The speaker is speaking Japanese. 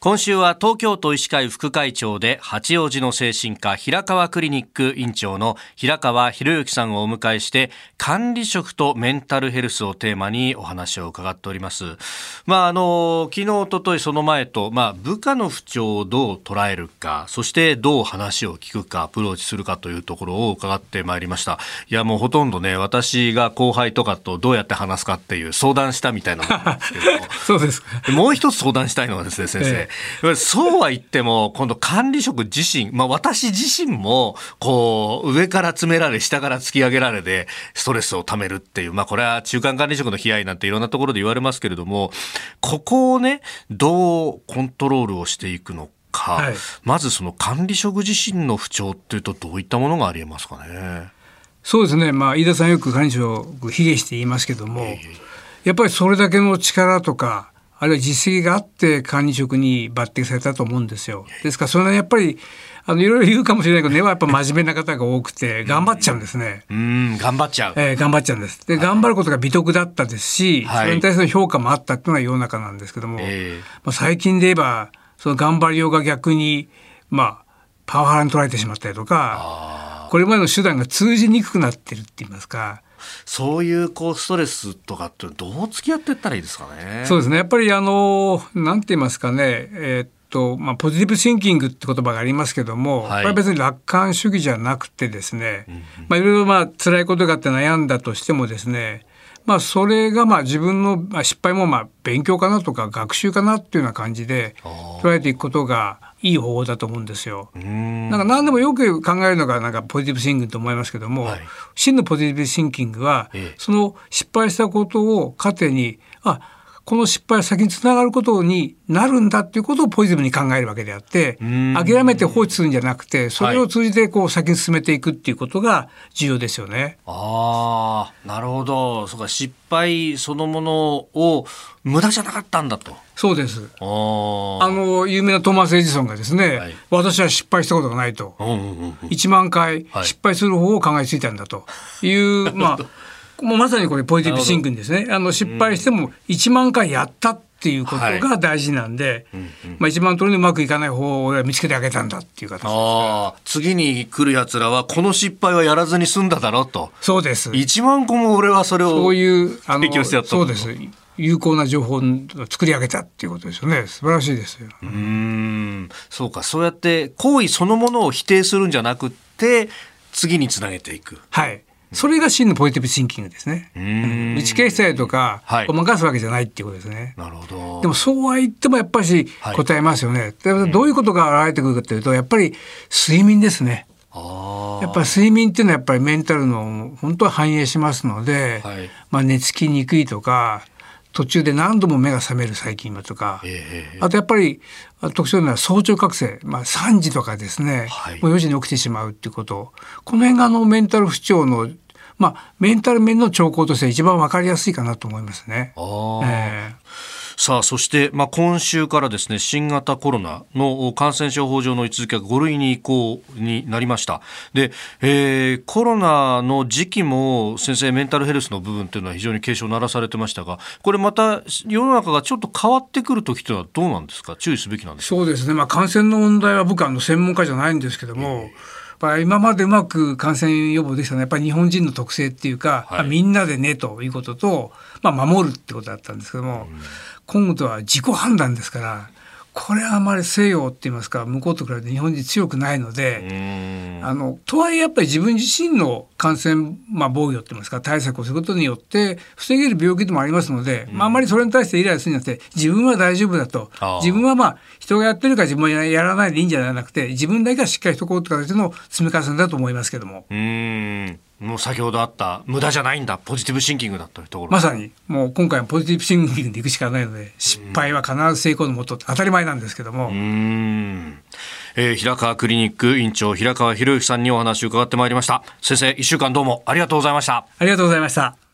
今週は東京都医師会副会長で八王子の精神科平川クリニック院長の平川博之さんをお迎えして管理職とメンタルヘルスをテーマにお話を伺っております。まああの昨日おとといその前とまあ部下の不調をどう捉えるかそしてどう話を聞くかアプローチするかというところを伺ってまいりました。いやもうほとんどね私が後輩とかとどうやって話すかっていう相談したみたいなものですけど そうですもう一つ相談したいのはですね先生。ええそうは言っても、今度管理職自身、まあ私自身も、こう、上から詰められ、下から突き上げられで、ストレスをためるっていう、まあこれは中間管理職の悲哀なんていろんなところで言われますけれども、ここをね、どうコントロールをしていくのか、はい、まずその管理職自身の不調っていうと、どういったものがありえますかね？そうですね、まあ、飯田さんよく管理職、卑下して言いますけども、やっぱりそれだけの力とか、あるいは実績があって管理職に抜擢されたと思うんですよ。ですからそれはやっぱりあのいろいろ言うかもしれないけど根はやっぱ真面目な方が多くて頑張っちゃうんですね。うん頑張っちゃう。えー、頑張っちゃうんです。で、頑張ることが美徳だったですし、はい、それに対する評価もあったっていうのが世の中なんですけども、えー、まあ、最近で言えばその頑張りようが逆にまあパワハラに取られてしまったりとか、これまでの手段が通じにくくなってるって言いますか。そういうこうストレスとかってどう付き合っていったらいいですかね？そうですね。やっぱりあのなんて言いますかね。えー、っとまあポジティブシンキングって言葉がありますけども、はい、これは別に楽観主義じゃなくてですね。うんうん、まあいろいろまあ辛いことがあって悩んだとしてもですね。まあ、それがまあ自分の失敗もまあ勉強かなとか学習かなっていうような感じで捉えていくことがいい方法だと思うんですよ。なんか何でもよく考えるのがなんかポジティブシンキングと思いますけども、はい、真のポジティブシンキングは、その失敗したことを糧にあこの失敗は先につながることになるんだっていうことをポジティブに考えるわけであって諦めて放置するんじゃなくてそれを通じてこう先に進めていくっていうことが重要ですよね。はい、あなるほど。そうか失敗そのものを無駄じゃなかったんだと。そうです。あの有名なトーマス・エジソンがですね、はい、私は失敗したことがないと、うんうんうん、1万回失敗する方を考えついたんだという、はい、まあもうまさにこれポジティブシンクですね。あの失敗しても1万回やったっていうことが大事なんで、はいまあ一番取りうまくいかない方を見つけてあげたんだっていう形あ次に来る奴らはこの失敗はやらずに済んだだろうと。そうです。1万個も俺はそれをそういうあの提供してやったそうです。有効な情報を作り上げたっていうことですよね素晴らしいですよ。うんそうかそうやって行為そのものを否定するんじゃなくて次につなげていく。はいそれが真のポジティブシンキングですね。打ち消したりとか、はい、ごまかすわけじゃないっていうことですね。なるほど。でもそうは言ってもやっぱり答えますよね。はい、どういうことが現れてくるかというと、やっぱり睡眠ですね。やっぱり睡眠っていうのはやっぱりメンタルの本当は反映しますので、はい、まあ寝つきにくいとか、途中で何度も目が覚める最近はとか、えー、あとやっぱり特徴なのは早朝覚醒、まあ、3時とかですね、はい、もう4時に起きてしまうっていうこと。この辺があのメンタル不調のまあ、メンタル面の兆候として一番わかりやすいかなと思いますね。えーさあそして、まあ、今週からですね新型コロナの感染症法上の位置づけが5類に移行になりました。で、えー、コロナの時期も先生メンタルヘルスの部分というのは非常に警鐘を鳴らされてましたがこれまた世の中がちょっと変わってくる時というのはどうなんですか？注意すべきなんですか？そうですね、まあ、感染の問題は僕はの専門家じゃないんですけども、えーぱ今までうまく感染予防できたのはやっぱり日本人の特性っていうか、はい、みんなでねということと、まあ、守るってことだったんですけども、うん、今度は自己判断ですからこれはあまり西洋って言いますか向こうと比べて日本人強くないのであのとはいえやっぱり自分自身の感染、まあ、防御って言いますか対策をすることによって防げる病気でもありますので、まあ、あまりそれに対してイライラするんじゃなくて自分は大丈夫だと。自分はまあ人がやってるから自分はやらないでいいんじゃなくて自分だけがしっかりしとこうって形の積み重ねだと思いますけども。うんもう先ほどあった無駄じゃないんだポジティブシンキングだというところ。まさにもう今回はポジティブシンキングでいくしかないので失敗は必ず成功のもと当たり前なんですけども。うん。えー、平川クリニック院長平川博之さんにお話を伺ってまいりました。先生一週間どうもありがとうございました。ありがとうございました